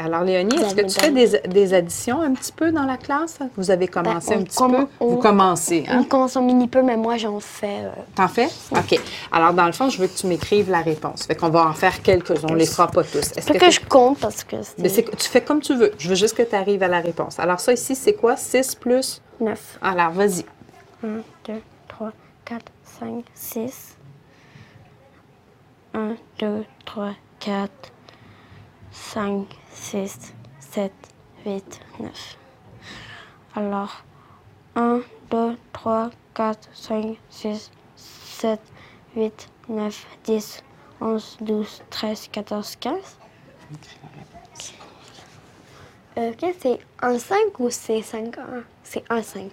Alors, Léonie, est-ce que tu fais des, des additions un petit peu dans la classe? Vous avez commencé Ben, un petit commen- peu? Vous on- commencez, hein? On commence un mini peu, mais moi, j'en fais. euh, T'en fais? OK. Alors, dans le fond, je veux que tu m'écrives la réponse. Fait qu'on va en faire quelques-uns. On les fera pas tous. Est-ce que, que je compte parce que Mais tu fais comme tu veux. Je veux juste que tu arrives à la réponse. Alors, ça ici, c'est quoi? 6 plus? 9. Alors, vas-y. 1, 2, 3, 4, 5, 6. 1, 2, 3, 4, 5, 6, 7, 8, 9. Alors, 1, 2, 3, 4, 5, 6, 7, 8, 9, 10, 11, 12, 13, 14, 15. Euh, ok, c'est un 5 ou c'est 5 1? C'est un 5.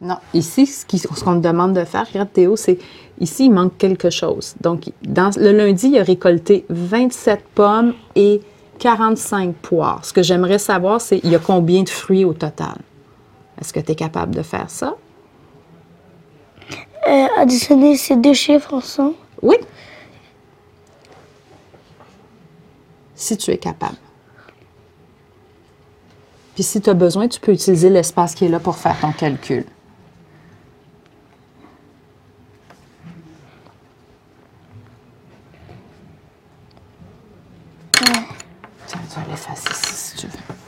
Non, ici, ce qu'on te demande de faire, regarde Théo, c'est ici, il manque quelque chose. Donc, dans, le lundi, il a récolté 27 pommes et 45 poires. Ce que j'aimerais savoir, c'est il y a combien de fruits au total? Est-ce que tu es capable de faire ça? Euh, additionner ces deux chiffres ensemble? Oui. Si tu es capable. Puis si tu as besoin, tu peux utiliser l'espace qui est là pour faire ton calcul. Tiens, tu vas l'effacer si tu veux.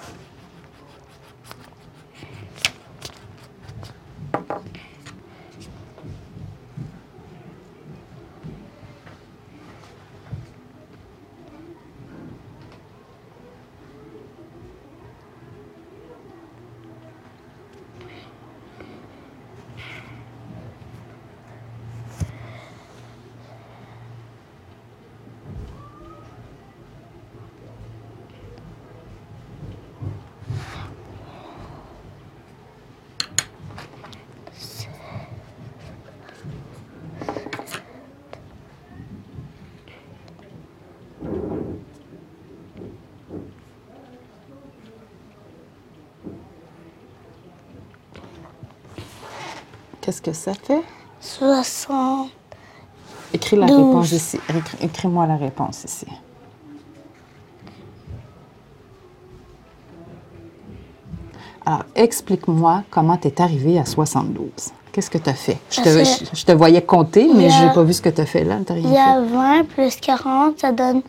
Qu'est-ce que ça fait? 60. Écris la réponse ici. Écris- Écris-moi la réponse ici. Alors, explique-moi comment tu es arrivé à 72. Qu'est-ce que tu as fait? Je te, Parce que- je- je te voyais compter, mais je n'ai pas vu ce que tu as fait là. Rien Il y a 20 plus 40, ça donne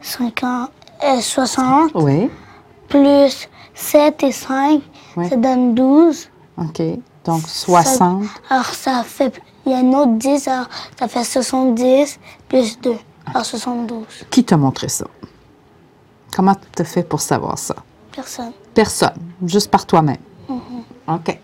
50, euh, 60. fait. Oui, Plus 7 et 5, Ouais. ça donne 12. OK. Donc, 60. Ça- alors ça fait, il y a un autre 10, alors ça fait 70 plus 2. Alors 72. Qui t'a montré ça? Comment tu as fait pour savoir ça? Personne. Personne, juste par toi-même. OK.